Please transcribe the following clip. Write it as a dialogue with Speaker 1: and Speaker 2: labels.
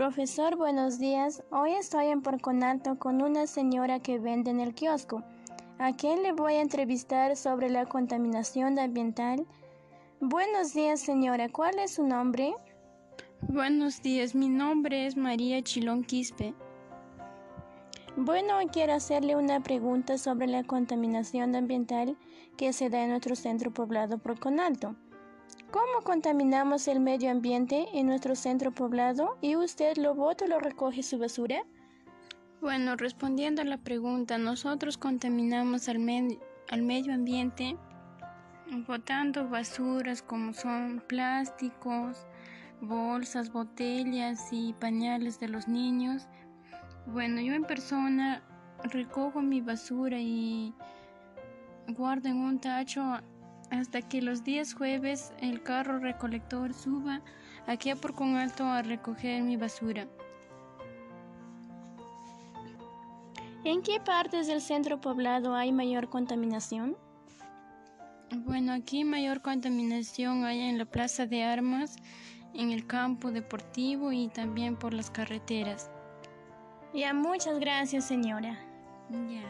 Speaker 1: Profesor, buenos días. Hoy estoy en Porconalto con una señora que vende en el kiosco. ¿A quién le voy a entrevistar sobre la contaminación ambiental? Buenos días, señora. ¿Cuál es su nombre?
Speaker 2: Buenos días, mi nombre es María Chilón Quispe.
Speaker 1: Bueno, quiero hacerle una pregunta sobre la contaminación ambiental que se da en nuestro centro poblado Porconalto. ¿Cómo contaminamos el medio ambiente en nuestro centro poblado y usted lo bota o lo recoge su basura?
Speaker 2: Bueno, respondiendo a la pregunta, nosotros contaminamos al, al medio ambiente botando basuras como son plásticos, bolsas, botellas y pañales de los niños. Bueno, yo en persona recojo mi basura y guardo en un tacho hasta que los días jueves el carro recolector suba aquí a Porcón Alto a recoger mi basura.
Speaker 1: ¿En qué partes del centro poblado hay mayor contaminación?
Speaker 2: Bueno, aquí mayor contaminación hay en la plaza de armas, en el campo deportivo y también por las carreteras.
Speaker 1: Ya, muchas gracias, señora.
Speaker 2: Ya.